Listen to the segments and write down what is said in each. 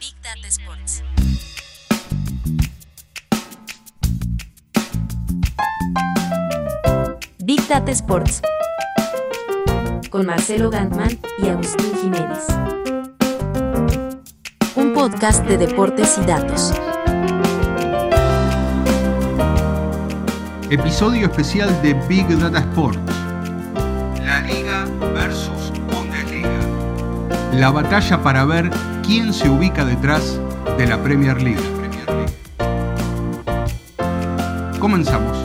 Big Data Sports. Big Data Sports. Con Marcelo Gantman y Agustín Jiménez. Un podcast de deportes y datos. Episodio especial de Big Data Sports. La batalla para ver quién se ubica detrás de la Premier League. Comenzamos.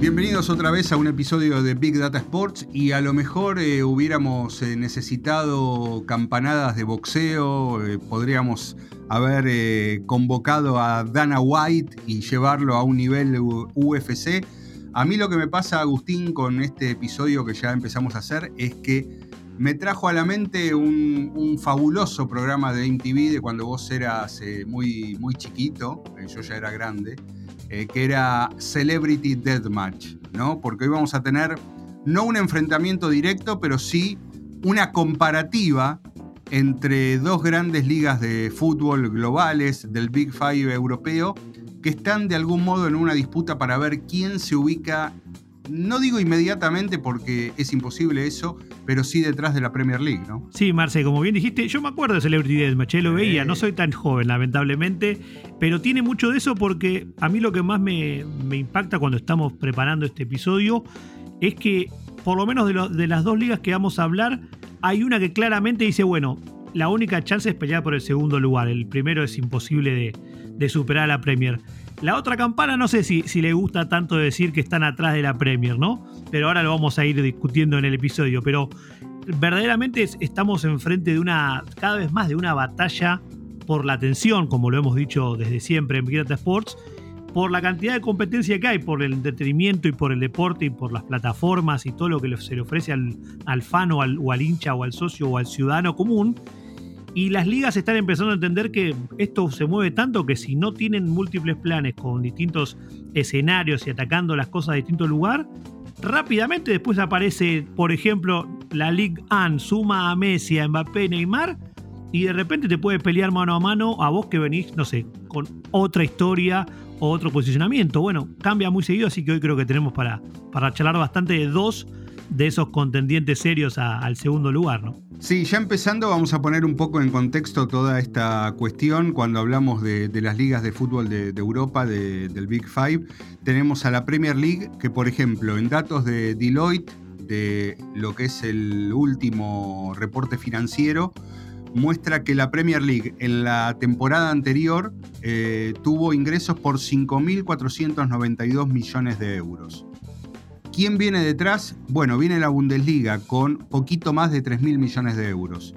Bienvenidos otra vez a un episodio de Big Data Sports y a lo mejor eh, hubiéramos eh, necesitado campanadas de boxeo, eh, podríamos haber eh, convocado a Dana White y llevarlo a un nivel UFC. A mí lo que me pasa, Agustín, con este episodio que ya empezamos a hacer es que me trajo a la mente un, fabuloso programa de MTV de cuando vos eras eh, muy, muy chiquito, eh, yo ya era grande, que era Celebrity Deathmatch, ¿no? Porque hoy vamos a tener no un enfrentamiento directo, pero sí una comparativa entre dos grandes ligas de fútbol globales del Big Five europeo que están de algún modo en una disputa para ver quién se ubica, no digo inmediatamente porque es imposible eso, pero sí detrás de la Premier League, ¿no? Sí, Marce, como bien dijiste, yo me acuerdo de Celebrity Deathmatch, lo veía, no soy tan joven lamentablemente, pero tiene mucho de eso porque a mí lo que más me, me impacta cuando estamos preparando este episodio es que por lo menos de, de las dos ligas que vamos a hablar, hay una que claramente dice, bueno, la única chance es pelear por el segundo lugar, el primero es imposible de, superar a la Premier. La otra campana no sé si, le gusta tanto decir que están atrás de la Premier, ¿no? Pero ahora lo vamos a ir discutiendo en el episodio, pero verdaderamente es- estamos enfrente de una, cada vez más de una batalla por la atención, como lo hemos dicho desde siempre en Big Data Sports, por la cantidad de competencia que hay, por el entretenimiento y por el deporte y por las plataformas y todo lo que se le ofrece al, fan o al, o al hincha o al socio o al ciudadano común. Y las ligas están empezando a entender que esto se mueve tanto que si no tienen múltiples planes con distintos escenarios y atacando las cosas de distinto lugar, rápidamente después aparece, por ejemplo, la Ligue 1 suma a Messi, a Mbappé, Neymar, y de repente te puede pelear mano a mano a vos que venís, no sé, con otra historia o otro posicionamiento. Bueno, cambia muy seguido, así que hoy creo que tenemos para, para charlar bastante de dos de esos contendientes serios al segundo lugar, ¿no? Sí, ya empezando vamos a poner un poco en contexto toda esta cuestión cuando hablamos de, las ligas de fútbol de, Europa, de- del Big Five. Tenemos a la Premier League que, por ejemplo, en datos de Deloitte, de lo que es el último reporte financiero, muestra que la Premier League en la temporada anterior eh, tuvo ingresos por 5.492 millones de euros. ¿Quién viene detrás? Bueno, viene la Bundesliga con poquito más de 3.000 millones de euros.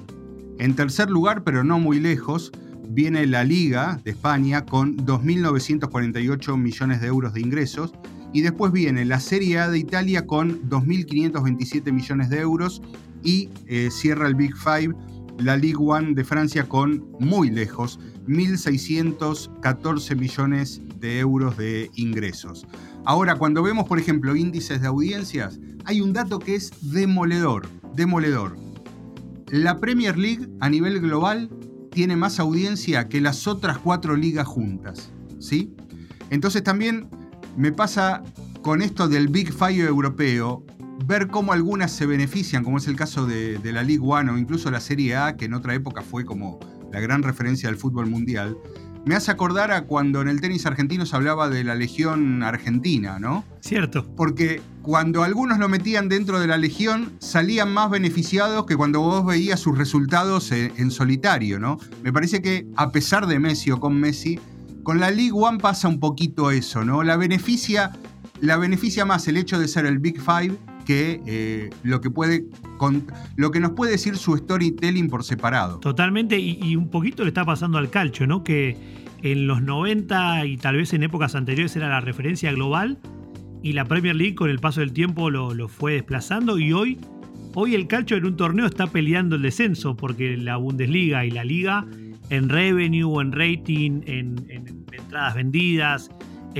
En tercer lugar, pero no muy lejos, viene la Liga de España con 2.948 millones de euros de ingresos. Y después viene la Serie A de Italia con 2.527 millones de euros. Y eh, cierra el Big Five la Ligue One de Francia con muy lejos, 1.614 millones de euros de ingresos. Ahora, cuando vemos, por ejemplo, índices de audiencias, hay un dato que es demoledor, demoledor. La Premier League a nivel global tiene más audiencia que las otras cuatro ligas juntas, ¿sí? Entonces también me pasa con esto del Big Five europeo, ver cómo algunas se benefician, como es el caso de, de la League One o incluso la Serie A, que en otra época fue como la gran referencia del fútbol mundial, me hace acordar a cuando en el tenis argentino se hablaba de la Legión Argentina, ¿no? Cierto. Porque cuando algunos lo metían dentro de la Legión, salían más beneficiados que cuando vos veías sus resultados en, en solitario, ¿no? Me parece que a pesar de Messi o con Messi, con la League One pasa un poquito eso, ¿no? La beneficia, la beneficia más el hecho de ser el Big Five que eh, lo que puede lo que nos puede decir su storytelling por separado. Totalmente, y, y un poquito le está pasando al calcio, ¿no? Que en los 90 y tal vez en épocas anteriores era la referencia global y la Premier League con el paso del tiempo lo, lo fue desplazando y hoy, hoy el calcio en un torneo está peleando el descenso porque la Bundesliga y la Liga en revenue, en rating, en, entradas vendidas,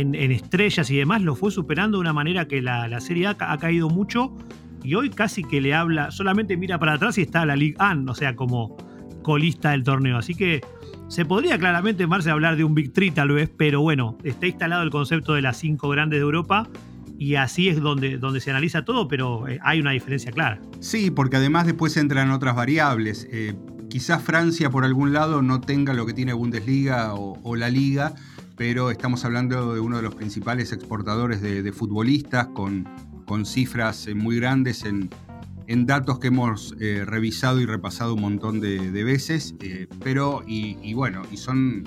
en, estrellas y demás, lo fue superando de una manera que la, Serie A ha caído mucho y hoy casi que le habla, solamente mira para atrás y está la League An, o sea, como colista del torneo. Así que se podría claramente, Marce, hablar de un Big Three tal vez, pero bueno, está instalado el concepto de las cinco grandes de Europa y así es donde, donde se analiza todo, pero eh, hay una diferencia clara. Sí, porque además después entran otras variables. Eh, quizás Francia por algún lado no tenga lo que tiene Bundesliga o, la Liga, pero estamos hablando de uno de los principales exportadores de, futbolistas con, con, cifras eh, muy grandes en, en datos que hemos revisado y repasado un montón de, veces, pero y, bueno, y son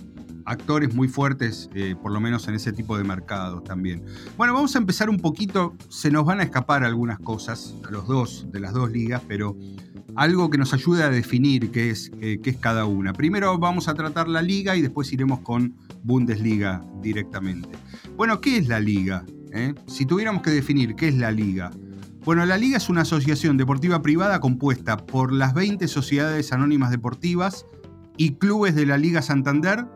actores muy fuertes, eh, por lo menos en ese tipo de mercados también. Bueno, vamos a empezar un poquito, se nos van a escapar algunas cosas, a los dos, de las dos ligas, pero algo que nos ayude a definir qué es, qué es cada una. Primero vamos a tratar la liga y después iremos con Bundesliga directamente. Bueno, ¿qué es la liga? Eh? Si tuviéramos que definir qué es la liga. Bueno, la liga es una asociación deportiva privada compuesta por las 20 sociedades anónimas deportivas y clubes de la Liga Santander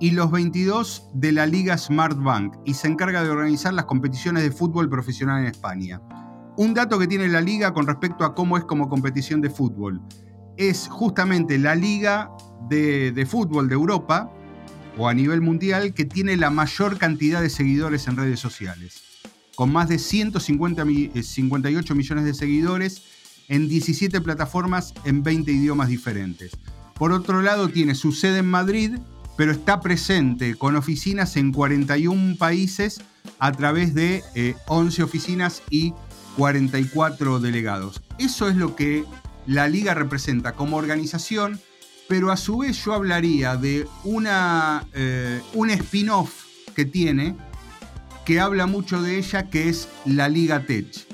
y los 22 de la Liga Smart Bank y se encarga de organizar las competiciones de fútbol profesional en España. Un dato que tiene la liga con respecto a cómo es como competición de fútbol es justamente la liga de, fútbol de Europa o a nivel mundial que tiene la mayor cantidad de seguidores en redes sociales, con más de 158 eh, millones de seguidores en 17 plataformas en 20 idiomas diferentes. Por otro lado, tiene su sede en Madrid pero está presente con oficinas en 41 países a través de 11 eh, oficinas y 44 delegados. Eso es lo que la liga representa como organización, pero a su vez yo hablaría de una, eh, un spin-off que tiene, que habla mucho de ella, que es la Liga Tech.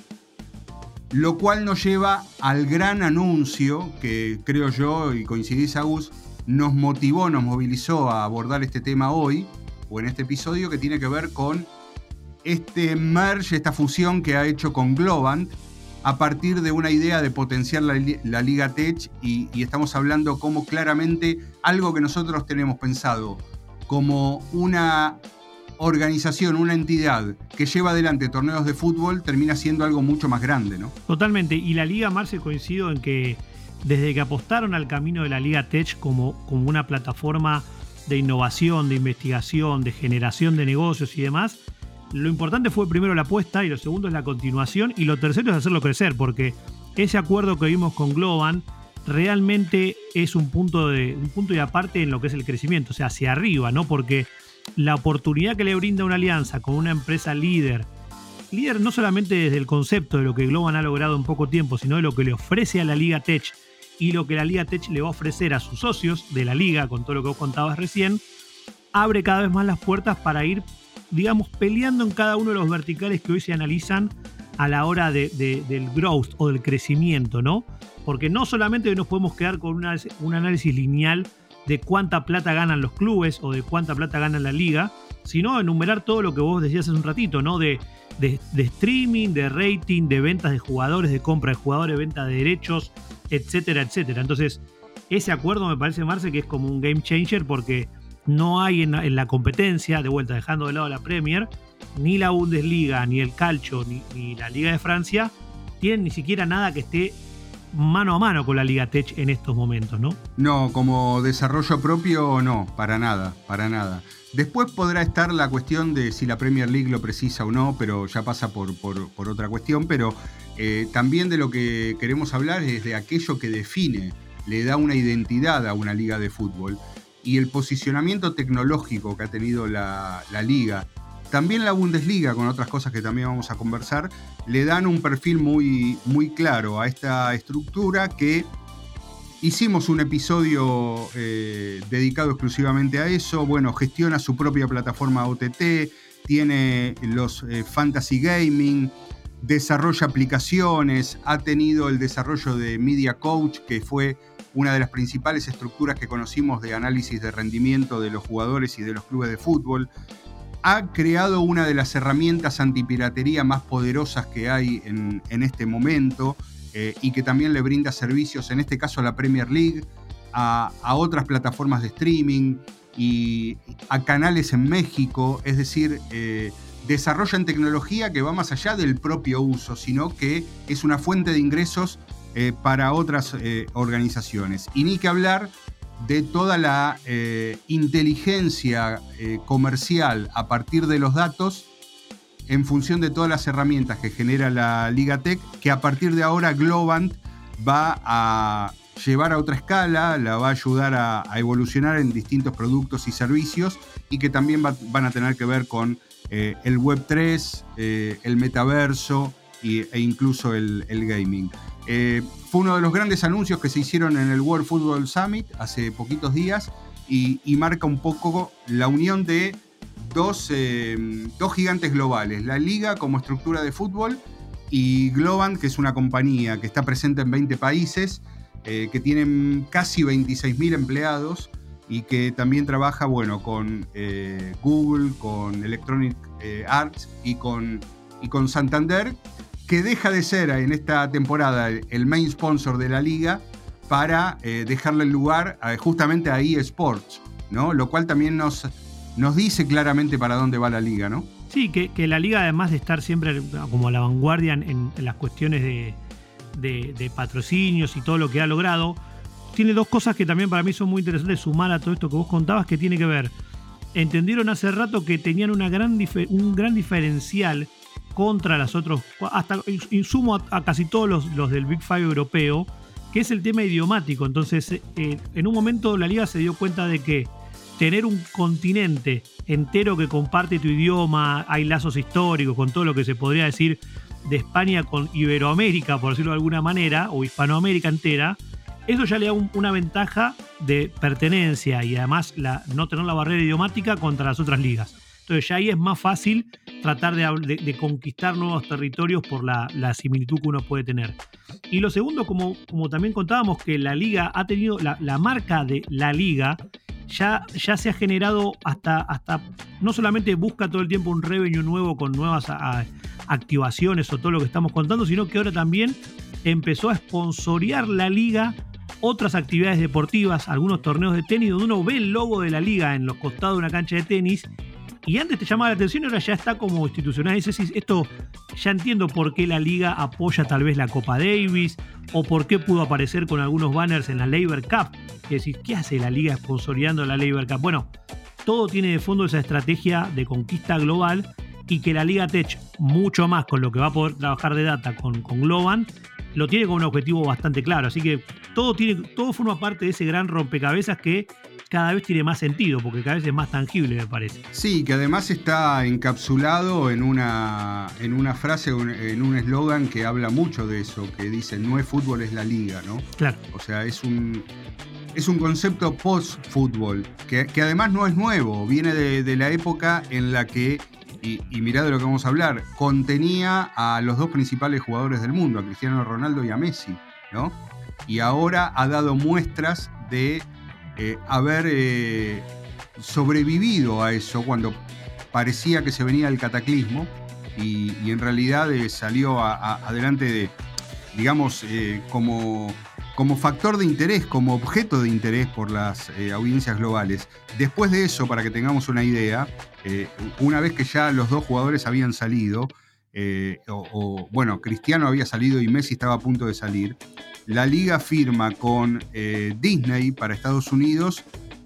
Lo cual nos lleva al gran anuncio que creo yo, y coincidís Agus, nos motivó, nos movilizó a abordar este tema hoy, o en este episodio, que tiene que ver con este merge, esta fusión que ha hecho con Globant, a partir de una idea de potenciar la, Liga Tech, y, estamos hablando como claramente algo que nosotros tenemos pensado como una organización, una entidad que lleva adelante torneos de fútbol, termina siendo algo mucho más grande, ¿no? Totalmente, y la Liga Marce coincido en que desde que apostaron al camino de la Liga Tech como, como una plataforma de innovación, de investigación, de generación de negocios y demás, lo importante fue primero la apuesta y lo segundo es la continuación y lo tercero es hacerlo crecer, porque ese acuerdo que vimos con Globan realmente es un punto, de, un punto y aparte en lo que es el crecimiento, o sea, hacia arriba, ¿no? Porque la oportunidad que le brinda una alianza con una empresa líder, líder no solamente desde el concepto de lo que Globan ha logrado en poco tiempo, sino de lo que le ofrece a la Liga Tech y lo que la Liga Tech le va a ofrecer a sus socios de la liga, con todo lo que vos contabas recién, abre cada vez más las puertas para ir, digamos, peleando en cada uno de los verticales que hoy se analizan a la hora de, del growth o del crecimiento, ¿no? Porque no solamente nos podemos quedar con un análisis lineal de cuánta plata ganan los clubes o de cuánta plata gana la liga, sino enumerar todo lo que vos decías hace un ratito, ¿no? De, de, streaming, de rating, de ventas de jugadores, de compra de jugadores, venta de derechos, etcétera, etcétera. Entonces, ese acuerdo me parece, Marce, que es como un game changer porque no hay en, la competencia, de vuelta, dejando de lado la Premier, ni la Bundesliga, ni el Calcio, ni, ni la Liga de Francia, tienen ni siquiera nada que esté mano a mano con la Liga Tech en estos momentos, ¿no? No, como desarrollo propio, no, para nada, para nada. Después podrá estar la cuestión de si la Premier League lo precisa o no, pero ya pasa por, por, otra cuestión, pero eh, también de lo que queremos hablar es de aquello que define, le da una identidad a una liga de fútbol y el posicionamiento tecnológico que ha tenido la, la liga también la Bundesliga, con otras cosas que también vamos a conversar, le dan un perfil muy, muy claro a esta estructura que hicimos un episodio eh, dedicado exclusivamente a eso. Bueno, gestiona su propia plataforma OTT, tiene los eh, fantasy gaming, desarrolla aplicaciones, ha tenido el desarrollo de Media Coach, que fue una de las principales estructuras que conocimos de análisis de rendimiento de los jugadores y de los clubes de fútbol ha creado una de las herramientas antipiratería más poderosas que hay en, este momento eh, y que también le brinda servicios, en este caso a la Premier League, a, otras plataformas de streaming y a canales en México, es decir, eh, desarrollan tecnología que va más allá del propio uso, sino que es una fuente de ingresos eh, para otras eh, organizaciones. Y ni que hablar de toda la inteligencia comercial a partir de los datos en función de todas las herramientas que genera la Liga Tech, que a partir de ahora Globant va a llevar a otra escala, la va a ayudar a, evolucionar en distintos productos y servicios y que también van a tener que ver con eh, el Web 3, eh, el metaverso e incluso el, gaming. Eh, fue uno de los grandes anuncios que se hicieron en el World Football Summit hace poquitos días y, marca un poco la unión de dos, dos gigantes globales, la liga como estructura de fútbol y Globant, que es una compañía que está presente en 20 países, eh, que tienen casi 26.000 empleados y que también trabaja bueno, con eh, Google, con Electronic eh, Arts y con, y con Santander, que deja de ser en esta temporada el main sponsor de la liga para dejarle el lugar justamente a eSports, ¿no? lo cual también nos, nos dice claramente para dónde va la liga. ¿no? Sí, que, la liga además de estar siempre como a la vanguardia en, las cuestiones de, patrocinios y todo lo que ha logrado, tiene dos cosas que también para mí son muy interesantes sumar a todo esto que vos contabas, que tiene que ver. Entendieron hace rato que tenían una gran un gran diferencial contra las otros, hasta insumo a, casi todos los, del Big Five europeo, que es el tema idiomático. Entonces, eh, en un momento la liga se dio cuenta de que tener un continente entero que comparte tu idioma, hay lazos históricos con todo lo que se podría decir de España con Iberoamérica, por decirlo de alguna manera, o Hispanoamérica entera, eso ya le da una ventaja de pertenencia y además la, no tener la barrera idiomática contra las otras ligas. Entonces ya ahí es más fácil tratar de, conquistar nuevos territorios por la, similitud que uno puede tener. Y lo segundo, como, también contábamos, que la liga ha tenido, la, marca de la liga ya, ya se ha generado hasta, hasta, no solamente busca todo el tiempo un revenue nuevo con nuevas activaciones o todo lo que estamos contando, sino que ahora también empezó a sponsorear la liga otras actividades deportivas, algunos torneos de tenis, donde uno ve el logo de la liga en los costados de una cancha de tenis y antes te llamaba la atención y ahora ya está como institucional. Dices, esto ya entiendo por qué la liga apoya tal vez la Copa Davis o por qué pudo aparecer con algunos banners en la Labor Cup. Es decir, ¿qué hace la liga sponsoreando la Labor Cup? Bueno, todo tiene de fondo esa estrategia de conquista global y que la Liga Tech, mucho más con lo que va a poder trabajar de data con, con Globan, lo tiene como un objetivo bastante claro. Así que todo, tiene, todo forma parte de ese gran rompecabezas que cada vez tiene más sentido, porque cada vez es más tangible, me parece. Sí, que además está encapsulado en una, en una frase, en un eslogan que habla mucho de eso, que dice, no es fútbol, es la liga, ¿no? Claro. O sea, es un, es un concepto post-fútbol, que, además no es nuevo, viene de, la época en la que, y, y, mirá de lo que vamos a hablar, contenía a los dos principales jugadores del mundo, a Cristiano Ronaldo y a Messi, ¿no? Y ahora ha dado muestras de eh, haber eh, sobrevivido a eso cuando parecía que se venía el cataclismo y, en realidad eh, salió adelante de, digamos, como, como factor de interés, como objeto de interés por las audiencias globales. Después de eso, para que tengamos una idea, una vez que ya los dos jugadores habían salido, o, bueno, Cristiano había salido y Messi estaba a punto de salir, la liga firma con eh, Disney para Estados Unidos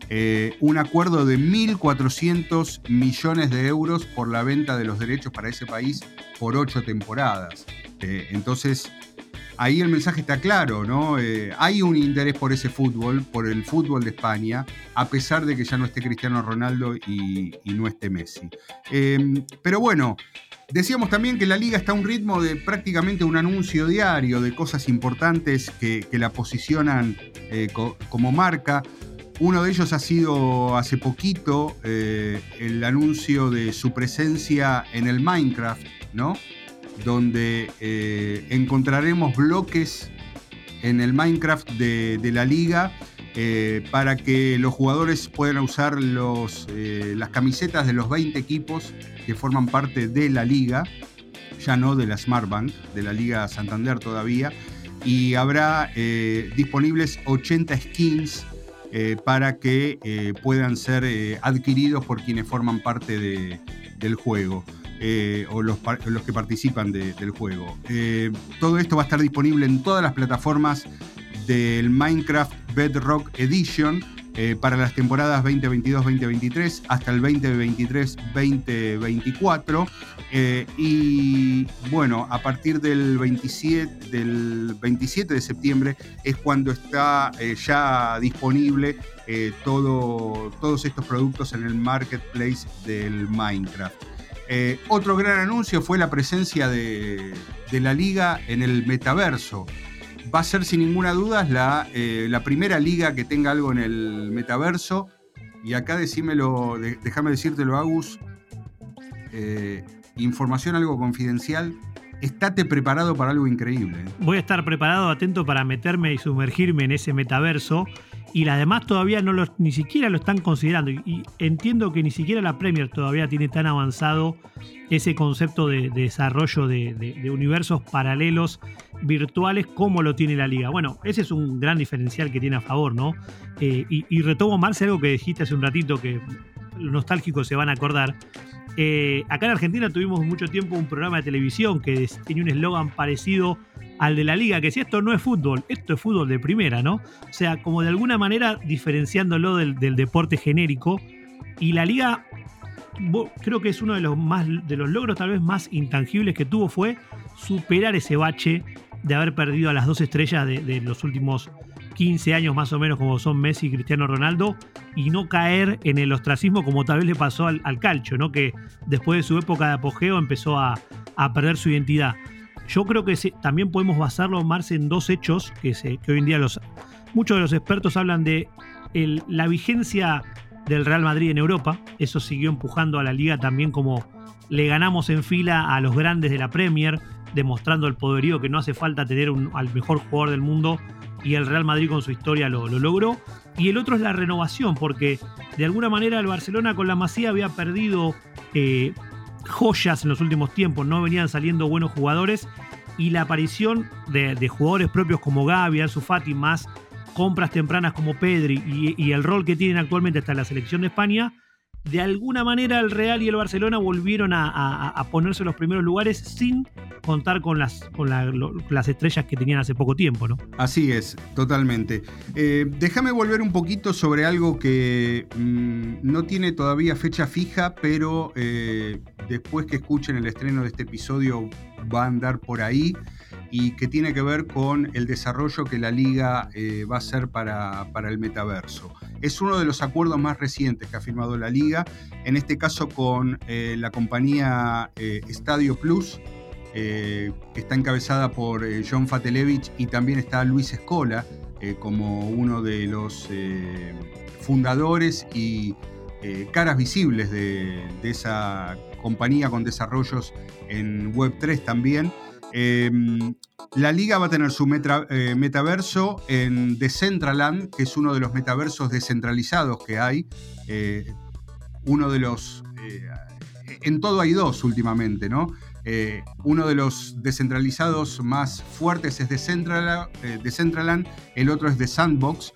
eh, un acuerdo de 1.400 millones de euros por la venta de los derechos para ese país por ocho temporadas. Eh, entonces, ahí el mensaje está claro, ¿no? hay un interés por ese fútbol, por el fútbol de España, a pesar de que ya no esté Cristiano Ronaldo y no esté Messi. pero bueno, Decíamos también que la liga está a un ritmo de prácticamente un anuncio diario de cosas importantes que, la posicionan eh, como marca. Uno de ellos ha sido hace poquito eh, el anuncio de su presencia en el Minecraft, ¿no? Donde eh, encontraremos bloques en el Minecraft de, de la liga eh, para que los jugadores puedan usar los, eh, las camisetas de los 20 equipos que forman parte de la liga, ya no de la Smart Bank, de la Liga Santander todavía, y habrá eh, disponibles 80 skins para que puedan ser adquiridos por quienes forman parte del juego. o los, que participan del juego. todo esto va a estar disponible en todas las plataformas del Minecraft Bedrock Edition eh, para las temporadas 2022-2023 hasta el 2023-2024. Eh, y bueno, a partir del 27, del 27 de septiembre es cuando está eh, ya disponible todo, todos estos productos en el marketplace del Minecraft. otro gran anuncio fue la presencia de, de la liga en el metaverso va a ser sin ninguna duda la, eh, la primera liga que tenga algo en el metaverso. Y acá decímelo, déjame decírtelo, Agus. Eh, información algo confidencial. Estate preparado para algo increíble. ¿eh? Voy a estar preparado, atento para meterme y sumergirme en ese metaverso. Y las demás todavía no ni siquiera lo están considerando. Y, entiendo que ni siquiera la Premier todavía tiene tan avanzado ese concepto de, desarrollo de universos paralelos virtuales como lo tiene la liga. Bueno, ese es un gran diferencial que tiene a favor, ¿no? Eh, y, retomo, Marce, algo que dijiste hace un ratito que los nostálgicos se van a acordar. Eh, acá en Argentina tuvimos mucho tiempo un programa de televisión que tenía un eslogan parecido al de la liga, que si esto no es fútbol, esto es fútbol de primera, ¿no? O sea, como de alguna manera diferenciándolo del, del deporte genérico. Y la liga creo que es uno de los más de los logros tal vez más intangibles que tuvo fue superar ese bache de haber perdido a las dos estrellas de, los últimos 15 años más o menos, como son Messi y Cristiano Ronaldo, y no caer en el ostracismo como tal vez le pasó al, calcio, ¿no? que después de su época de apogeo empezó a, perder su identidad. Yo creo que también podemos basarlo más en dos hechos que, que hoy en día los, muchos de los expertos hablan de la vigencia del Real Madrid en Europa. Eso siguió empujando a la liga también como le ganamos en fila a los grandes de la Premier, demostrando el poderío que no hace falta tener al mejor jugador del mundo y el Real Madrid con su historia lo, logró. Y el otro es la renovación, porque de alguna manera el Barcelona con la Masía había perdido eh, joyas en los últimos tiempos, no venían saliendo buenos jugadores y la aparición de, jugadores propios como Gavi, Ansu Fati, más compras tempranas como Pedri y, el rol que tienen actualmente hasta la selección de España, de alguna manera el Real y el Barcelona volvieron a, ponerse en los primeros lugares sin contar con las, con las estrellas que tenían hace poco tiempo, ¿no? Así es, totalmente. Eh, déjame volver un poquito sobre algo que mm, no tiene todavía fecha fija, pero eh, después que escuchen el estreno de este episodio va a andar por ahí y que tiene que ver con el desarrollo que la liga eh, va a hacer para, el metaverso. Es uno de los acuerdos más recientes que ha firmado la liga, en este caso con eh, la compañía eh, Stadio Plus, que está encabezada por John Fatelevich y también está Luis Escola como uno de los fundadores y caras visibles de, de esa compañía con desarrollos en Web3 también. Em, la liga va a tener su eh, metaverso en Decentraland, que es uno de los metaversos descentralizados que hay. Eh, uno de los. Eh, en todo hay dos últimamente, ¿no? uno de los descentralizados más fuertes es Decentraland, el otro es The Sandbox.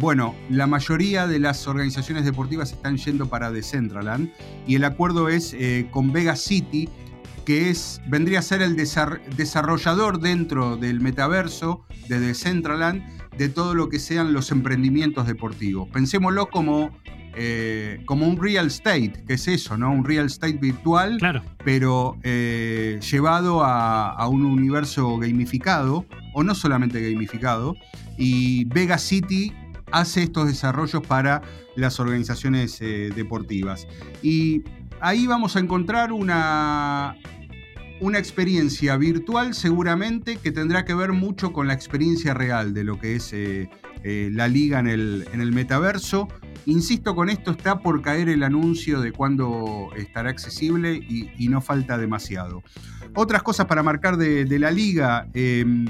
bueno, la mayoría de las organizaciones deportivas están yendo para Decentraland y el acuerdo es con Vega City, que es, vendría a ser el desarrollador dentro del metaverso de Decentraland de todo lo que sean los emprendimientos deportivos. Pensémoslo como, eh, como un real estate, que es eso, ¿no? Un real estate virtual, claro. pero eh, llevado a, un universo gamificado, o no solamente gamificado, y Vega City hace estos desarrollos para las organizaciones eh, deportivas. Y ahí vamos a encontrar una, una experiencia virtual seguramente que tendrá que ver mucho con la experiencia real de lo que es eh, eh, la liga en el, en el, metaverso. Insisto con esto, está por caer el anuncio de cuándo estará accesible y, no falta demasiado. Otras cosas para marcar de, la liga. Em,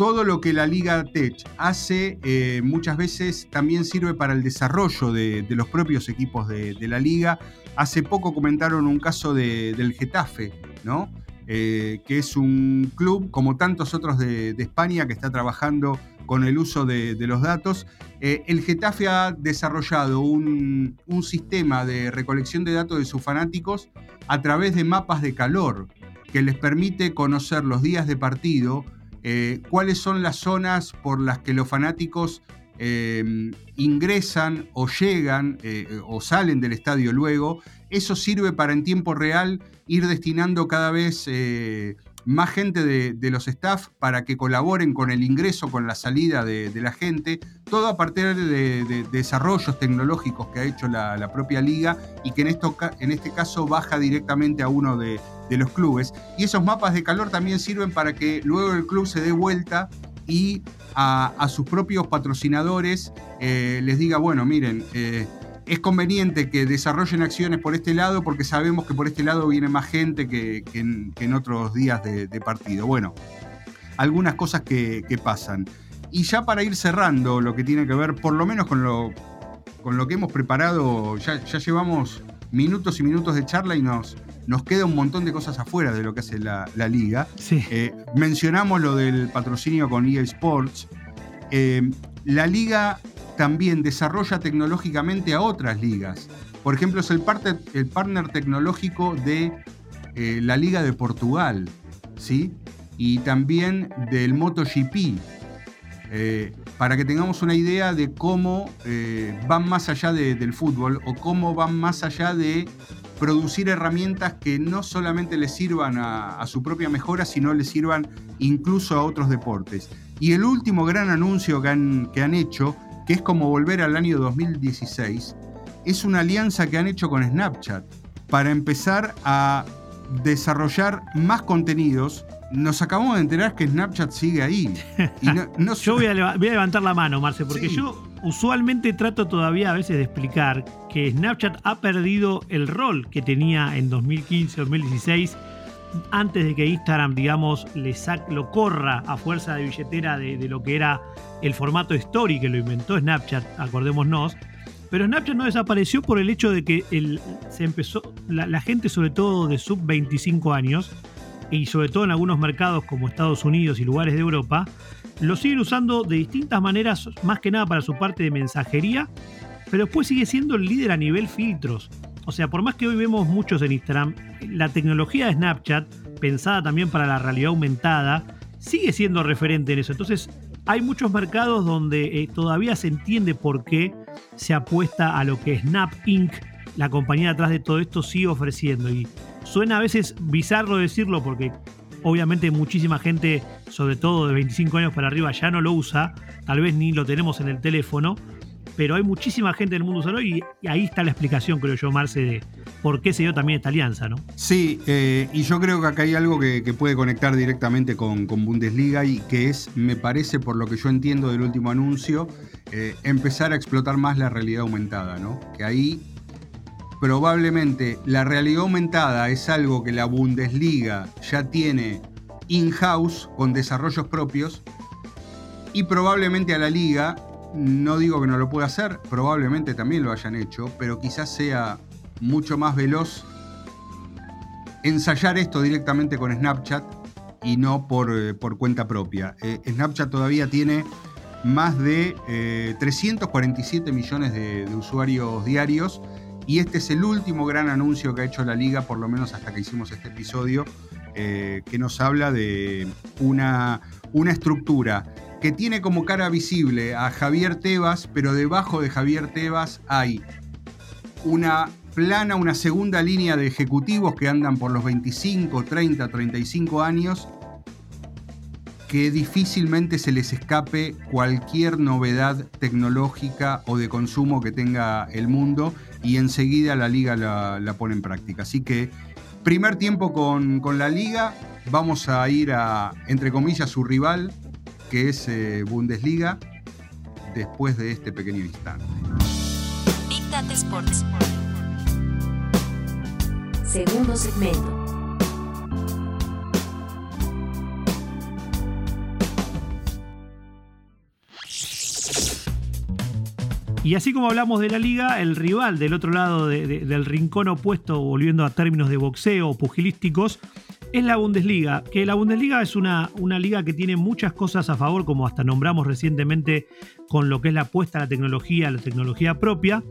todo lo que la Liga Tech hace eh, muchas veces también sirve para el desarrollo de, los propios equipos de, la liga. Hace poco comentaron un caso del Getafe, ¿no? Eh, que es un club, como tantos otros de, España, que está trabajando con el uso de, los datos. Eh, el Getafe ha desarrollado un, sistema de recolección de datos de sus fanáticos a través de mapas de calor que les permite conocer los días de partido, eh, cuáles son las zonas por las que los fanáticos eh, ingresan o llegan o salen del estadio luego. Eso sirve para en tiempo real ir destinando cada vez más gente de, los staff para que colaboren con el ingreso, con la salida de, la gente, todo a partir de, desarrollos tecnológicos que ha hecho la, propia liga y que en, esto, en este caso baja directamente a uno de, los clubes. Y esos mapas de calor también sirven para que luego el club se dé vuelta y a, sus propios patrocinadores eh, les diga, bueno, miren, eh, es conveniente que desarrollen acciones por este lado porque sabemos que por este lado viene más gente que, en, otros días de, partido. Bueno, algunas cosas que, pasan. Y ya para ir cerrando lo que tiene que ver, por lo menos con lo, con lo que hemos preparado, ya, llevamos minutos y minutos de charla y nos, nos queda un montón de cosas afuera de lo que hace la, liga. Eh, mencionamos lo del patrocinio con EA Sports. Eh, la liga también desarrolla tecnológicamente a otras ligas. Por ejemplo, es el, el partner tecnológico de eh, la Liga de Portugal, ¿sí? Y también del MotoGP. Eh, para que tengamos una idea de cómo eh, van más allá del fútbol o cómo van más allá de producir herramientas que no solamente les sirvan a, su propia mejora, sino les sirvan incluso a otros deportes. Y el último gran anuncio que han, que han hecho que es como volver al año 2016, es una alianza que han hecho con Snapchat para empezar a desarrollar más contenidos. Nos acabamos de enterar que Snapchat sigue ahí. yo voy a, levantar la mano, Marce, porque yo usualmente trato todavía a veces de explicar que Snapchat ha perdido el rol que tenía en 2015-2016 antes de que Instagram, digamos, le lo corra a fuerza de billetera de, lo que era el formato story que lo inventó Snapchat, acordémonos. Pero Snapchat no desapareció por el hecho de que se empezó, la, gente, sobre todo de sub 25 años, y sobre todo en algunos mercados como Estados Unidos y lugares de Europa, lo siguen usando de distintas maneras, más que nada para su parte de mensajería, pero después sigue siendo el líder a nivel filtros. O sea, por más que hoy vemos muchos en Instagram, la tecnología de Snapchat, pensada también para la realidad aumentada, sigue siendo referente en eso. Entonces, hay muchos mercados donde eh, todavía se entiende por qué se apuesta a lo que Snap Inc., la compañía detrás de todo esto, sigue ofreciendo. Y suena a veces bizarro decirlo porque obviamente muchísima gente, sobre todo de 25 años para arriba, ya no lo usa, tal vez ni lo tenemos en el teléfono, pero hay muchísima gente en el mundo solo y, ahí está la explicación, creo yo, Marce, de por qué se dio también esta alianza, ¿no? Sí, eh, y yo creo que acá hay algo que, puede conectar directamente con, Bundesliga y que es, me parece, por lo que yo entiendo del último anuncio, eh, empezar a explotar más la realidad aumentada, ¿no? Que ahí probablemente la realidad aumentada es algo que la Bundesliga ya tiene in-house con desarrollos propios y probablemente a la liga no digo que no lo pueda hacer, probablemente también lo hayan hecho, pero quizás sea mucho más veloz ensayar esto directamente con Snapchat y no por, eh, cuenta propia. Eh, Snapchat todavía tiene más de 347 eh, millones de, usuarios diarios y este es el último gran anuncio que ha hecho la liga, por lo menos hasta que hicimos este episodio, que nos habla de una, una estructura que tiene como cara visible a Javier Tebas, pero debajo de Javier Tebas hay una plana, una segunda línea de ejecutivos que andan por los 25, 30, 35 años, que difícilmente se les escape cualquier novedad tecnológica o de consumo que tenga el mundo y enseguida la liga la, pone en práctica. Así que primer tiempo con, con la liga, vamos a ir a, entre comillas, su rival, que es eh, Bundesliga después de este pequeño instante. Big Data Sports. Segundo segmento. Y así como hablamos de la liga, el rival del otro lado del rincón opuesto, volviendo a términos de boxeo o pugilísticos, es la Bundesliga, que la Bundesliga es una, una liga que tiene muchas cosas a favor, como hasta nombramos recientemente con lo que es la apuesta a la tecnología, la tecnología propia.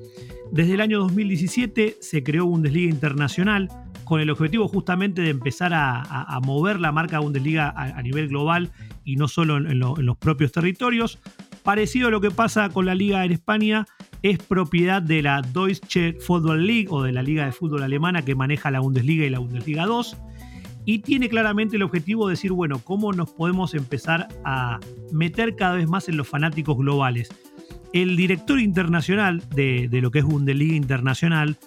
Desde el año 2017 se creó Bundesliga Internacional con el objetivo justamente de empezar a, mover la marca Bundesliga a, nivel global y no solo en los propios territorios. Parecido a lo que pasa con la liga en España, es propiedad de la Deutsche Football League o de la liga de fútbol alemana que maneja la Bundesliga y la Bundesliga 2 y tiene claramente el objetivo de decir, bueno, ¿cómo nos podemos empezar a meter cada vez más en los fanáticos globales? El director internacional de, lo que es Bundesliga Internacional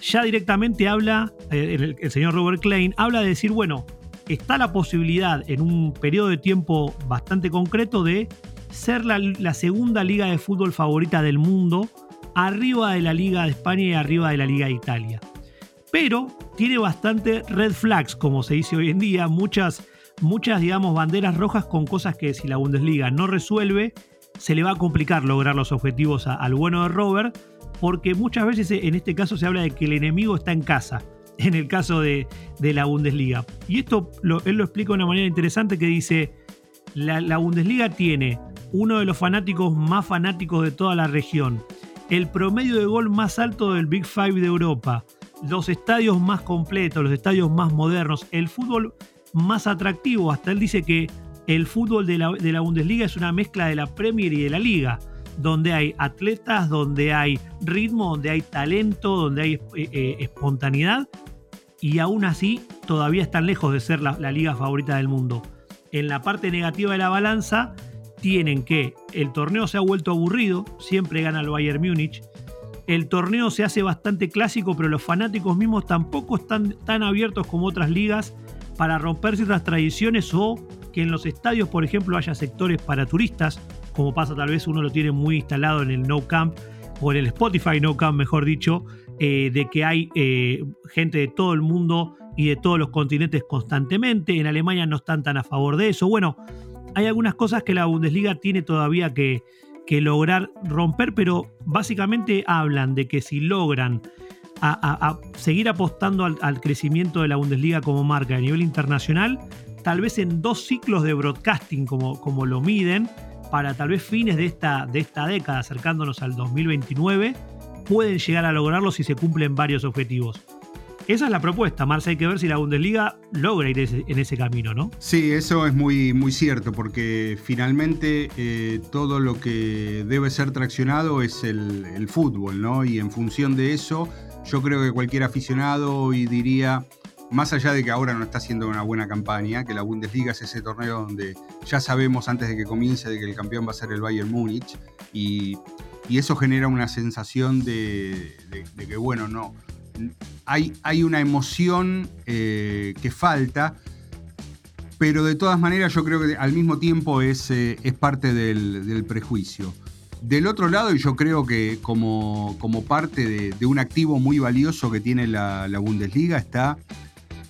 ya directamente habla, eh, el, señor Robert Klein, habla de decir, bueno, está la posibilidad en un periodo de tiempo bastante concreto de ser la, segunda liga de fútbol favorita del mundo, arriba de la Liga de España y arriba de la Liga de Italia pero tiene bastante red flags, como se dice hoy en día, muchas, muchas, digamos, banderas rojas con cosas que si la Bundesliga no resuelve, se le va a complicar lograr los objetivos al bueno de Robert, porque muchas veces en este caso se habla de que el enemigo está en casa, en el caso de, la Bundesliga. Y esto él lo explica de una manera interesante que dice, la, la Bundesliga tiene uno de los fanáticos más fanáticos de toda la región, el promedio de gol más alto del Big Five de Europa, los estadios más completos, los estadios más modernos, el fútbol más atractivo. Hasta él dice que el fútbol de la, Bundesliga es una mezcla de la Premier y de la Liga, donde hay atletas, donde hay ritmo, donde hay talento, donde hay eh, eh, espontaneidad, y aún así todavía están lejos de ser la, la liga favorita del mundo. En la parte negativa de la balanza, tienen que el torneo se ha vuelto aburrido, siempre gana el Bayern Múnich, el torneo se hace bastante clásico, pero los fanáticos mismos tampoco están tan abiertos como otras ligas para romper ciertas tradiciones o que en los estadios, por ejemplo, haya sectores para turistas, como pasa tal vez uno lo tiene muy instalado en el No Camp o en el Spotify No Camp, mejor dicho, eh, de que hay eh, gente de todo el mundo y de todos los continentes constantemente. En Alemania no están tan a favor de eso. Bueno, hay algunas cosas que la Bundesliga tiene todavía que, que lograr romper, pero básicamente hablan de que si logran a, seguir apostando al, crecimiento de la Bundesliga como marca a nivel internacional, tal vez en dos ciclos de broadcasting como, como lo miden, para tal vez fines de esta, de esta década, acercándonos al 2029, pueden llegar a lograrlo si se cumplen varios objetivos. Esa es la propuesta, Marcia. Hay que ver si la Bundesliga logra ir en ese camino, ¿no? Sí, eso es muy, muy cierto, porque finalmente eh, todo lo que debe ser traccionado es el, fútbol, ¿no? Y en función de eso, yo creo que cualquier aficionado hoy diría, más allá de que ahora no está haciendo una buena campaña, que la Bundesliga es ese torneo donde ya sabemos antes de que comience de que el campeón va a ser el Bayern Múnich, y, eso genera una sensación de que, bueno, no hay, hay una emoción eh, que falta, pero de todas maneras yo creo que al mismo tiempo es, eh, es parte del, prejuicio. Del otro lado, y yo creo que como, como parte de, un activo muy valioso que tiene la, Bundesliga está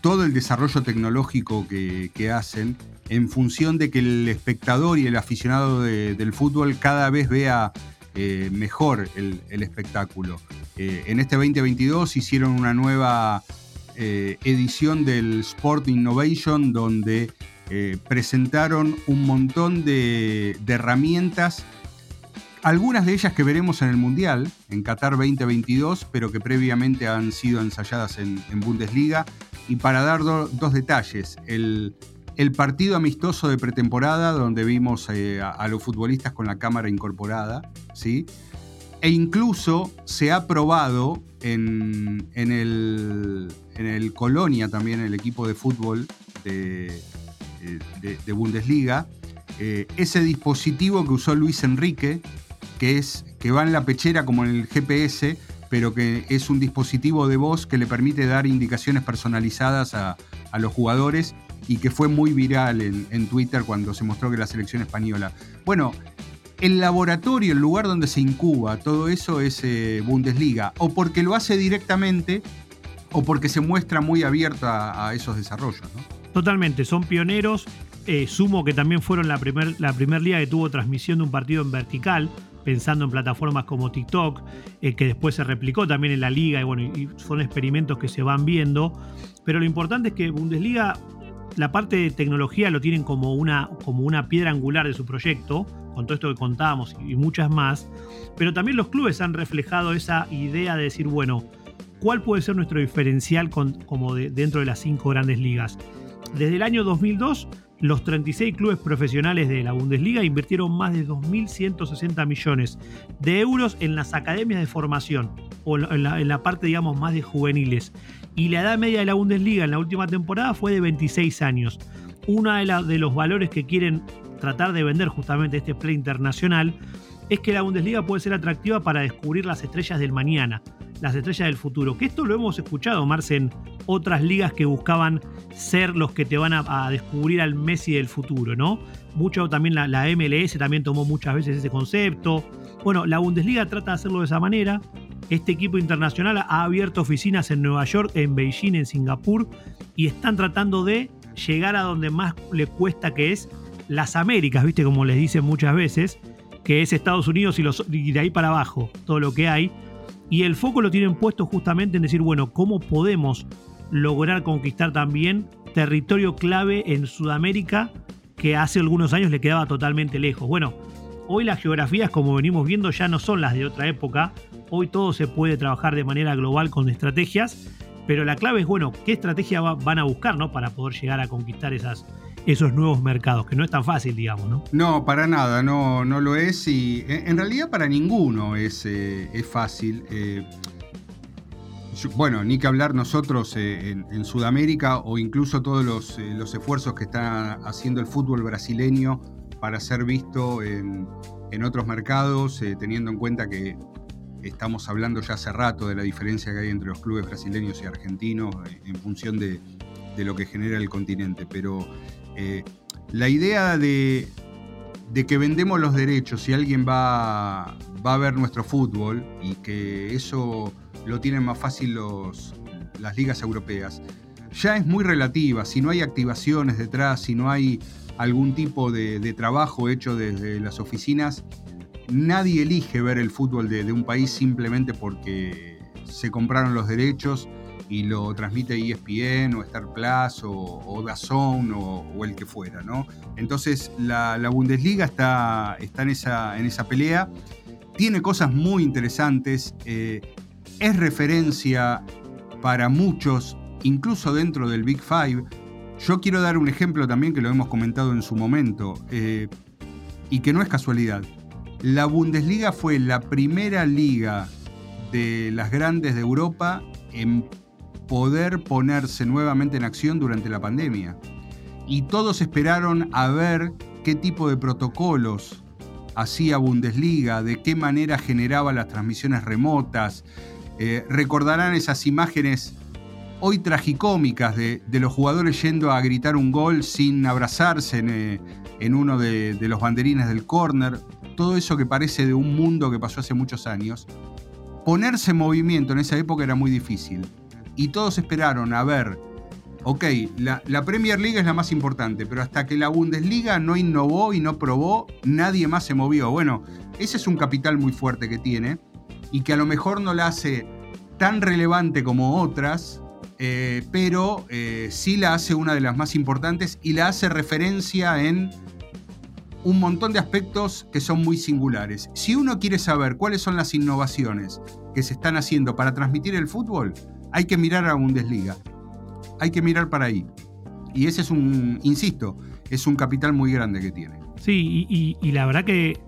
todo el desarrollo tecnológico que, hacen en función de que el espectador y el aficionado del fútbol cada vez vea eh, mejor el, espectáculo. Eh, en este 2022 hicieron una nueva eh, edición del Sport Innovation donde presentaron un montón de, herramientas, algunas de ellas que veremos en el Mundial, en Qatar 2022, pero que previamente han sido ensayadas en, Bundesliga. Y para dar dos detalles, el, el partido amistoso de pretemporada donde vimos eh, a, los futbolistas con la cámara incorporada, ¿sí? E incluso se ha probado en, el, en el Colonia también, el equipo de fútbol de, eh, Bundesliga, eh, ese dispositivo que usó Luis Enrique, que, es, que va en la pechera como en el GPS, pero que es un dispositivo de voz que le permite dar indicaciones personalizadas a, a los jugadores y que fue muy viral en, Twitter cuando se mostró que la selección española. Bueno, el laboratorio, el lugar donde se incuba todo eso es eh, Bundesliga, o porque lo hace directamente o porque se muestra muy abierta a, esos desarrollos. Totalmente, son pioneros. Eh, sumo que también fueron la primera la primer liga que tuvo transmisión de un partido en vertical, pensando en plataformas como TikTok, eh, que después se replicó también en la liga, y bueno, y son experimentos que se van viendo. Pero lo importante es que Bundesliga la parte de tecnología lo tienen como una, como una piedra angular de su proyecto, con todo esto que contábamos y muchas más, pero también los clubes han reflejado esa idea de decir, bueno, ¿cuál puede ser nuestro diferencial como dentro de las cinco grandes ligas? Desde el año 2002, los 36 clubes profesionales de la Bundesliga invirtieron más de 2.160 millones de euros en las academias de formación, o en la, en la parte, digamos, más de juveniles y la edad media de la Bundesliga en la última temporada fue de 26 años. Uno de, de los valores que quieren tratar de vender justamente este play internacional es que la Bundesliga puede ser atractiva para descubrir las estrellas del mañana, las estrellas del futuro. Que esto lo hemos escuchado, Marce, en otras ligas que buscaban ser los que te van a, descubrir al Messi del futuro, ¿no? Mucho también la, la, MLS también tomó muchas veces ese concepto. Bueno, la Bundesliga trata de hacerlo de esa manera. Este equipo internacional ha abierto oficinas en Nueva York, en Beijing, en Singapur y están tratando de llegar a donde más le cuesta que es las Américas, ¿viste? Como les dicen muchas veces, que es Estados Unidos y, y de ahí para abajo, todo lo que hay. Y el foco lo tienen puesto justamente en decir, bueno, ¿cómo podemos lograr conquistar también territorio clave en Sudamérica que hace algunos años le quedaba totalmente lejos? Bueno, hoy las geografías, como venimos viendo, ya no son las de otra época. Hoy todo se puede trabajar de manera global con estrategias, pero la clave es, bueno, qué estrategia van a buscar, ¿no? Para poder llegar a conquistar esos nuevos mercados, que no es tan fácil, digamos, ¿no? No, para nada, no, no lo es y en realidad para ninguno es, eh, es fácil. Eh, bueno, ni que hablar nosotros eh, en, Sudamérica o incluso todos los, los, esfuerzos que está haciendo el fútbol brasileño para ser visto en, en otros mercados, teniendo en cuenta que estamos hablando ya hace rato de la diferencia que hay entre los clubes brasileños y argentinos eh, en función de, lo que genera el continente. Pero eh, la idea de, que vendemos los derechos y alguien va, a ver nuestro fútbol y que eso lo tienen más fácil las ligas europeas, ya es muy relativa. Si no hay activaciones detrás, si no hay algún tipo de trabajo hecho desde las oficinas, nadie elige ver el fútbol de, un país simplemente porque se compraron los derechos y lo transmite ESPN o Star Plus o, o DAZN o, el que fuera, ¿no? Entonces la, Bundesliga está, está en, esa, en, esa, pelea, tiene cosas muy interesantes, eh, es referencia para muchos, incluso dentro del Big Five. Yo quiero dar un ejemplo también que lo hemos comentado en su momento eh, y que no es casualidad. La Bundesliga fue la primera liga de las grandes de Europa en poder ponerse nuevamente en acción durante la pandemia. Y todos esperaron a ver qué tipo de protocolos hacía Bundesliga, de qué manera generaba las transmisiones remotas. Eh, recordarán esas imágenes hoy tragicómicas de, los jugadores yendo a gritar un gol sin abrazarse en, eh, uno de, los banderines del córner todo eso que parece de un mundo que pasó hace muchos años, ponerse en movimiento en esa época era muy difícil. Y todos esperaron a ver, ok, la, Premier League es la más importante, pero hasta que la Bundesliga no innovó y no probó, nadie más se movió. Bueno, ese es un capital muy fuerte que tiene y que a lo mejor no la hace tan relevante como otras, eh, pero eh, sí la hace una de las más importantes y la hace referencia en un montón de aspectos que son muy singulares. Si uno quiere saber cuáles son las innovaciones que se están haciendo para transmitir el fútbol, hay que mirar a Bundesliga. Hay que mirar para ahí. Y ese es un, insisto, es un capital muy grande que tiene. Sí, y, la verdad que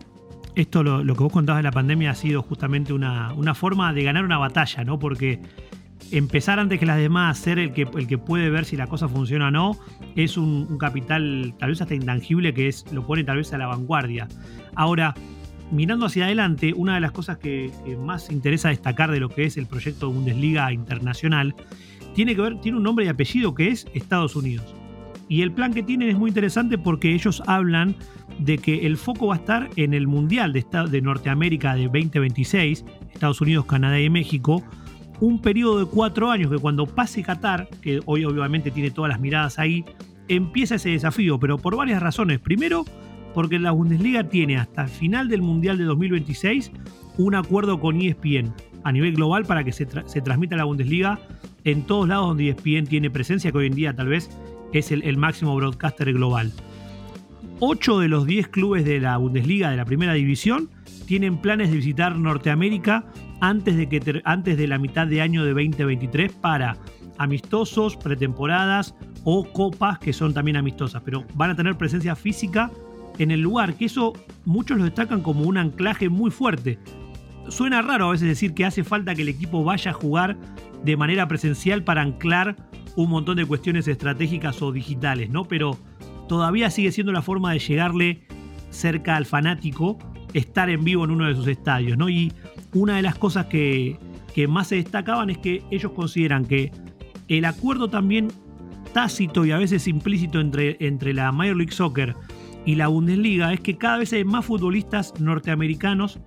esto, lo, que vos contabas de la pandemia, ha sido justamente una, una forma de ganar una batalla, ¿no? Porque empezar antes que las demás, ser el que, el que puede ver si la cosa funciona o no, es un, capital tal vez hasta intangible que es, lo pone tal vez a la vanguardia. Ahora, mirando hacia adelante, una de las cosas que, más interesa destacar de lo que es el proyecto Bundesliga Internacional tiene que ver, tiene un nombre y apellido que es Estados Unidos. Y el plan que tienen es muy interesante porque ellos hablan de que el foco va a estar en el Mundial de, de Norteamérica de 2026, Estados Unidos, Canadá y México, un periodo de cuatro años que cuando pase Qatar, que hoy obviamente tiene todas las miradas ahí, empieza ese desafío, pero por varias razones. Primero, porque la Bundesliga tiene hasta el final del Mundial de 2026 un acuerdo con ESPN a nivel global para que se, transmita la Bundesliga en todos lados donde ESPN tiene presencia, que hoy en día tal vez es el, máximo broadcaster global. 8 de los 10 clubes de la Bundesliga, de la primera división, tienen planes de visitar Norteamérica antes de, que antes de la mitad de año de 2023 para amistosos, pretemporadas o copas que son también amistosas, pero van a tener presencia física en el lugar, que eso muchos lo destacan como un anclaje muy fuerte. Suena raro a veces decir que hace falta que el equipo vaya a jugar de manera presencial para anclar un montón de cuestiones estratégicas o digitales, ¿no? Pero todavía sigue siendo la forma de llegarle cerca al fanático estar en vivo en uno de sus estadios, ¿no? Y una de las cosas que, más se destacaban es que ellos consideran que el acuerdo también tácito y a veces implícito entre, entre la Major League Soccer y la Bundesliga es que cada vez hay más futbolistas norteamericanos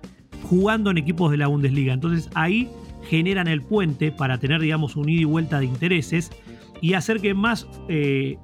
jugando en equipos de la Bundesliga. Entonces ahí generan el puente para tener, digamos, un ida y vuelta de intereses y hacer que más, eh,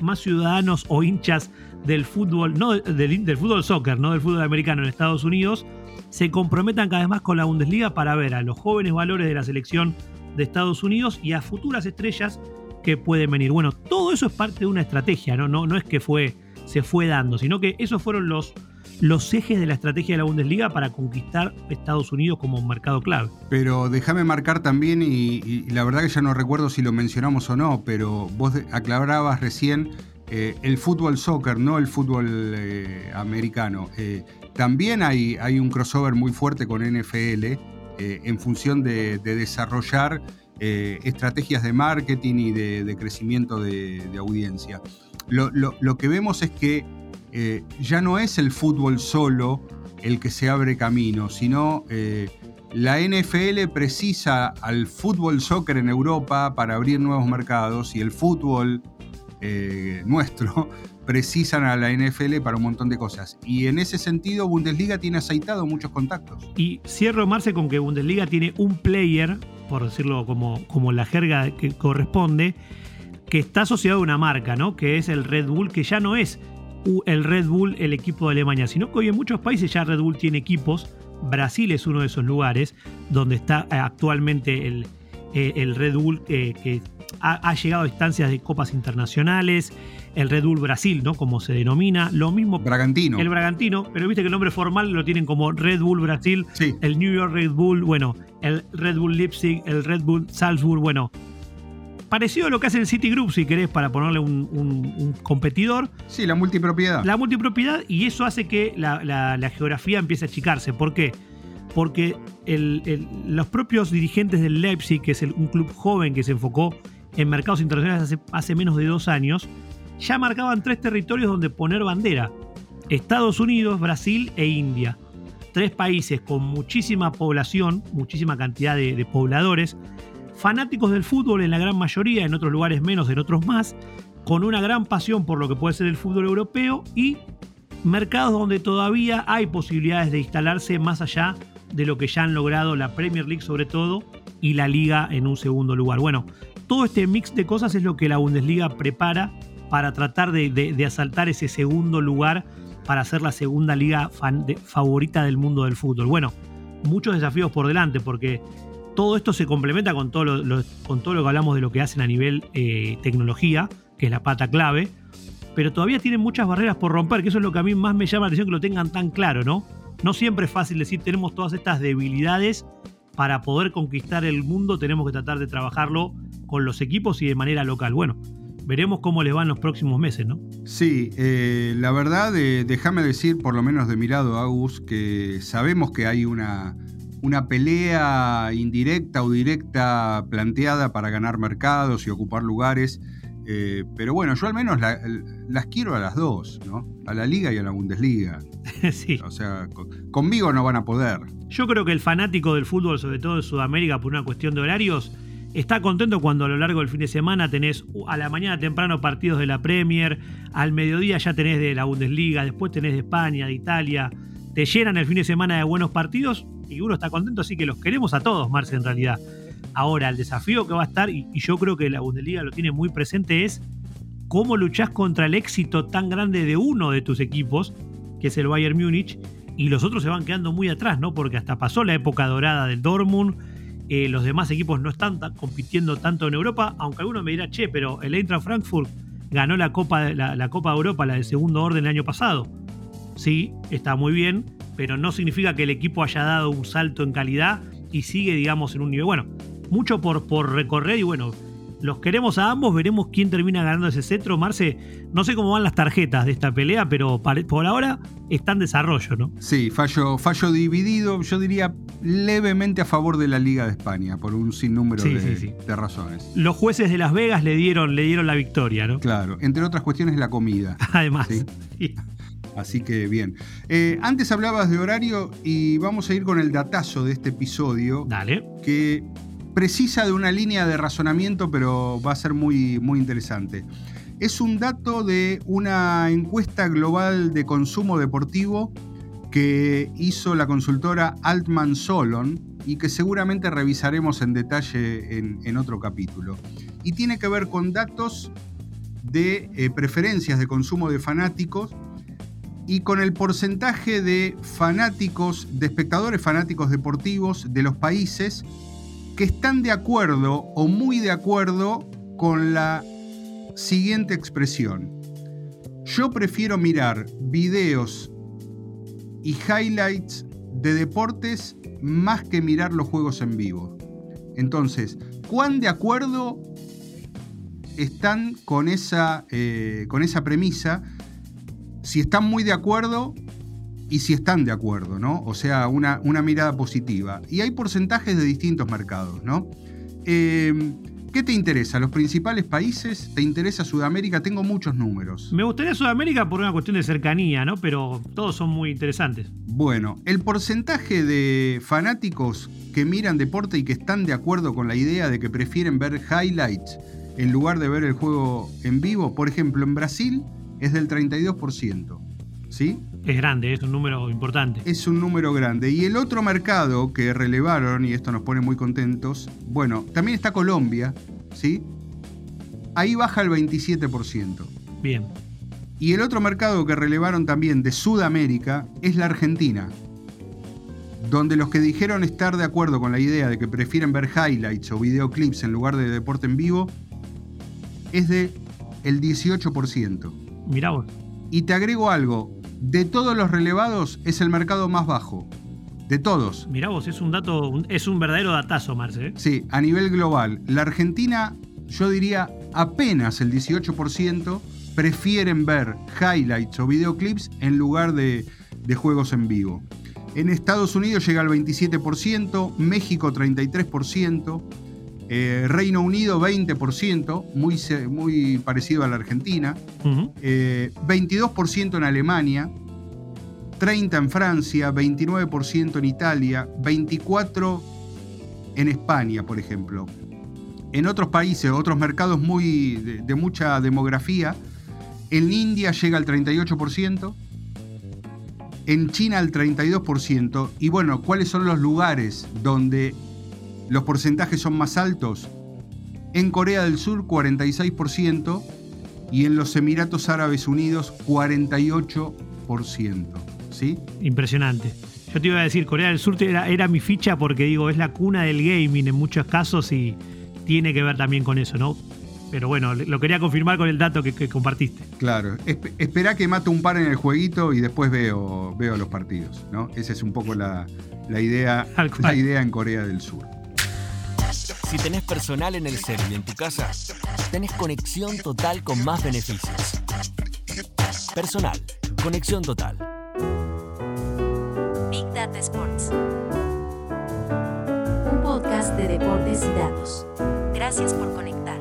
más ciudadanos o hinchas del fútbol, no del, del, fútbol soccer, no del fútbol americano en Estados Unidos, se comprometan cada vez más con la Bundesliga para ver a los jóvenes valores de la selección de Estados Unidos y a futuras estrellas que pueden venir. Bueno, todo eso es parte de una estrategia, ¿no? No, no es que fue, se fue dando, sino que esos fueron los, los ejes de la estrategia de la Bundesliga para conquistar Estados Unidos como un mercado clave. Pero déjame marcar también, y, la verdad que ya no recuerdo si lo mencionamos o no, pero vos aclarabas recién eh, el fútbol soccer, no el fútbol eh, americano. Eh, también hay, un crossover muy fuerte con NFL en función de, desarrollar estrategias de marketing y de, crecimiento de, audiencia. Lo, que vemos es que ya no es el fútbol solo el que se abre camino, sino la NFL precisa al fútbol soccer en Europa para abrir nuevos mercados y el fútbol nuestro precisan a la NFL para un montón de cosas. Y en ese sentido, Bundesliga tiene aceitado muchos contactos. Y cierro, Marce, con que Bundesliga tiene un player, por decirlo como, como la jerga que corresponde, que está asociado a una marca, ¿no? Que es el Red Bull, que ya no es el Red Bull el equipo de Alemania, sino que hoy en muchos países ya Red Bull tiene equipos. Brasil es uno de esos lugares donde está eh, actualmente el, eh, el Red Bull eh, que ha, llegado a instancias de copas internacionales, el Red Bull Brasil, ¿no? Como se denomina, lo mismo. Bragantino. El Bragantino, pero viste que el nombre formal lo tienen como Red Bull Brasil, el New York Red Bull, bueno, el Red Bull Leipzig, el Red Bull Salzburg, bueno. Parecido a lo que hace el Citigroup, si querés, para ponerle un, competidor. Sí, la multipropiedad. La multipropiedad, y eso hace que la, geografía empiece a achicarse. ¿Por qué? Porque los propios dirigentes del Leipzig, que es un club joven que se enfocó en mercados internacionales hace, menos de dos años, ya marcaban tres territorios donde poner bandera. Estados Unidos, Brasil e India. Tres países con muchísima población, muchísima cantidad de, pobladores, fanáticos del fútbol en la gran mayoría, en otros lugares menos, en otros más, con una gran pasión por lo que puede ser el fútbol europeo y mercados donde todavía hay posibilidades de instalarse más allá de lo que ya han logrado la Premier League sobre todo y la liga en un segundo lugar. Bueno, todo este mix de cosas es lo que la Bundesliga prepara para tratar de, asaltar ese segundo lugar para ser la segunda liga favorita del mundo del fútbol. Bueno, muchos desafíos por delante porque todo esto se complementa con todo lo, con todo lo que hablamos de lo que hacen a nivel eh, tecnología, que es la pata clave, pero todavía tienen muchas barreras por romper, que eso es lo que a mí más me llama la atención que lo tengan tan claro, ¿no? No siempre es fácil decir tenemos todas estas debilidades para poder conquistar el mundo tenemos que tratar de trabajarlo con los equipos y de manera local. Bueno, veremos cómo les van los próximos meses, ¿no? Sí, eh, la verdad, eh, déjame decir, por lo menos de mi lado, Agus, que sabemos que hay una, una pelea indirecta o directa planteada para ganar mercados y ocupar lugares. Eh, pero bueno, yo al menos las quiero a las dos, ¿no? A la Liga y a la Bundesliga. sí. O sea, conmigo no van a poder. Yo creo que el fanático del fútbol, sobre todo de Sudamérica, por una cuestión de horarios, está contento cuando a lo largo del fin de semana tenés a la mañana temprano partidos de la Premier, al mediodía ya tenés de la Bundesliga, después tenés de España, de Italia, te llenan el fin de semana de buenos partidos y uno está contento, así que los queremos a todos, Marce, en realidad. Ahora, el desafío que va a estar, y, yo creo que la Bundesliga lo tiene muy presente, es cómo luchás contra el éxito tan grande de uno de tus equipos, que es el Bayern Múnich, y los otros se van quedando muy atrás, ¿no? Porque hasta pasó la época dorada del Dortmund, eh, los demás equipos no están compitiendo tanto en Europa, aunque alguno me dirá, che, pero el Eintracht Frankfurt ganó la Copa, la, Copa de Europa, la de segundo orden el año pasado. Sí, está muy bien, pero no significa que el equipo haya dado un salto en calidad y sigue, digamos, en un nivel. Bueno, mucho por, por recorrer y bueno, los queremos a ambos, veremos quién termina ganando ese cetro. Marce, no sé cómo van las tarjetas de esta pelea, pero por ahora está en desarrollo, ¿no? Sí, fallo, fallo dividido, yo diría levemente a favor de la Liga de España, por un sinnúmero de, razones. Los jueces de Las Vegas le dieron, le dieron la victoria, ¿no? Claro, entre otras cuestiones la comida. Además. Así que bien. Eh, antes hablabas de horario y vamos a ir con el datazo de este episodio. Dale. Que precisa de una línea de razonamiento, pero va a ser muy, muy interesante. Es un dato de una encuesta global de consumo deportivo que hizo la consultora Altman Solon y que seguramente revisaremos en detalle en, otro capítulo. Y tiene que ver con datos de eh, preferencias de consumo de fanáticos y con el porcentaje de fanáticos, de espectadores fanáticos deportivos de los países que están de acuerdo o muy de acuerdo con la siguiente expresión. Yo prefiero mirar videos y highlights de deportes más que mirar los juegos en vivo. Entonces, ¿cuán de acuerdo están con esa, eh, con esa premisa? Si están muy de acuerdo, y si están de acuerdo, ¿no? O sea, una, una mirada positiva. Y hay porcentajes de distintos mercados, ¿no? Eh, ¿Qué te interesa? ¿Los principales países? ¿Te interesa Sudamérica? Tengo muchos números. Me gustaría Sudamérica por una cuestión de cercanía, ¿no? Pero todos son muy interesantes. Bueno, el porcentaje de fanáticos que miran deporte y que están de acuerdo con la idea de que prefieren ver highlights en lugar de ver el juego en vivo, por ejemplo, en Brasil es del 32%. ¿Sí? Es grande, es un número importante. Es un número grande. Y el otro mercado que relevaron, y esto nos pone muy contentos, bueno, también está Colombia, ¿sí? Ahí baja el 27%. Bien. Y el otro mercado que relevaron también de Sudamérica es la Argentina, donde los que dijeron estar de acuerdo con la idea de que prefieren ver highlights o videoclips en lugar de deporte en vivo es de el 18%. Mirá vos. Y te agrego algo, de todos los relevados es el mercado más bajo. De todos. Mirá vos, es un dato, es un verdadero datazo, Marce. ¿eh? Sí, a nivel global. La Argentina, yo diría apenas el 18% prefieren ver highlights o videoclips en lugar de, de juegos en vivo. En Estados Unidos llega al 27%, México 33%, eh, Reino Unido 20%, muy, muy parecido a la Argentina. 22% eh, en Alemania. 30 en Francia, 29% en Italia, 24% en España, por ejemplo. En otros países, otros mercados muy de, mucha demografía, en India llega al 38%, en China al 32%. Y bueno, ¿cuáles son los lugares donde los porcentajes son más altos. En Corea del Sur 46% y en los Emiratos Árabes Unidos 48%. ¿Sí? Impresionante. Yo te iba a decir, Corea del Sur era, era mi ficha porque digo, es la cuna del gaming en muchos casos y tiene que ver también con eso, ¿no? Pero bueno, lo quería confirmar con el dato que, compartiste. Claro, espera que mate un par en el jueguito y después veo, veo los partidos, ¿no? Esa es un poco la, idea, la idea en Corea del Sur. Si tenés personal en el cel y en tu casa, tenés conexión total con más beneficios. Personal, conexión total. Big Data Sports. Un podcast de deportes y datos. Gracias por conectar.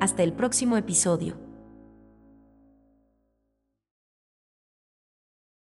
Hasta el próximo episodio.